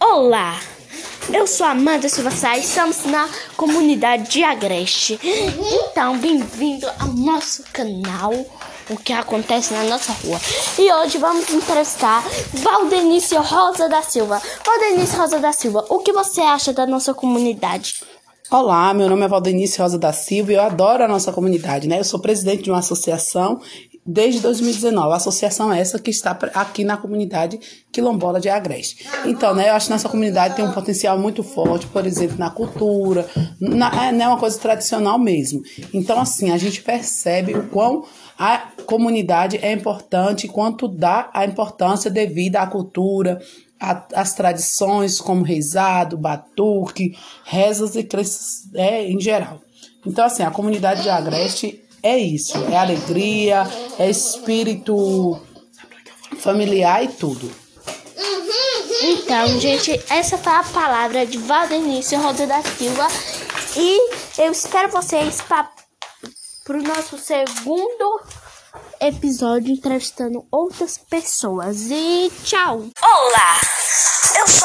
Olá, eu sou Amanda Silva Sá e estamos na comunidade de Agreste. Então, bem-vindo ao nosso canal, o que acontece na nossa rua. E hoje vamos entrevistar Valdenício Rosa da Silva. Valdenício Rosa da Silva, o que você acha da nossa comunidade? Olá, meu nome é Valdenice Rosa da Silva e eu adoro a nossa comunidade, né? Eu sou presidente de uma associação desde 2019. A associação é essa que está aqui na comunidade quilombola de Agreste. Então, né, eu acho que nossa comunidade tem um potencial muito forte, por exemplo, na cultura, na, é né, uma coisa tradicional mesmo. Então, assim, a gente percebe o quão a comunidade é importante, quanto dá a importância devida à cultura, as tradições como rezado, batuque, rezas e crenças é, em geral. Então, assim, a comunidade de Agreste é isso, é alegria, é espírito familiar e tudo. Então, gente, essa foi a palavra de Valdenício Rosa da Silva e eu espero vocês para o nosso segundo episódio entrevistando outras pessoas. E tchau! Olá! Eu sou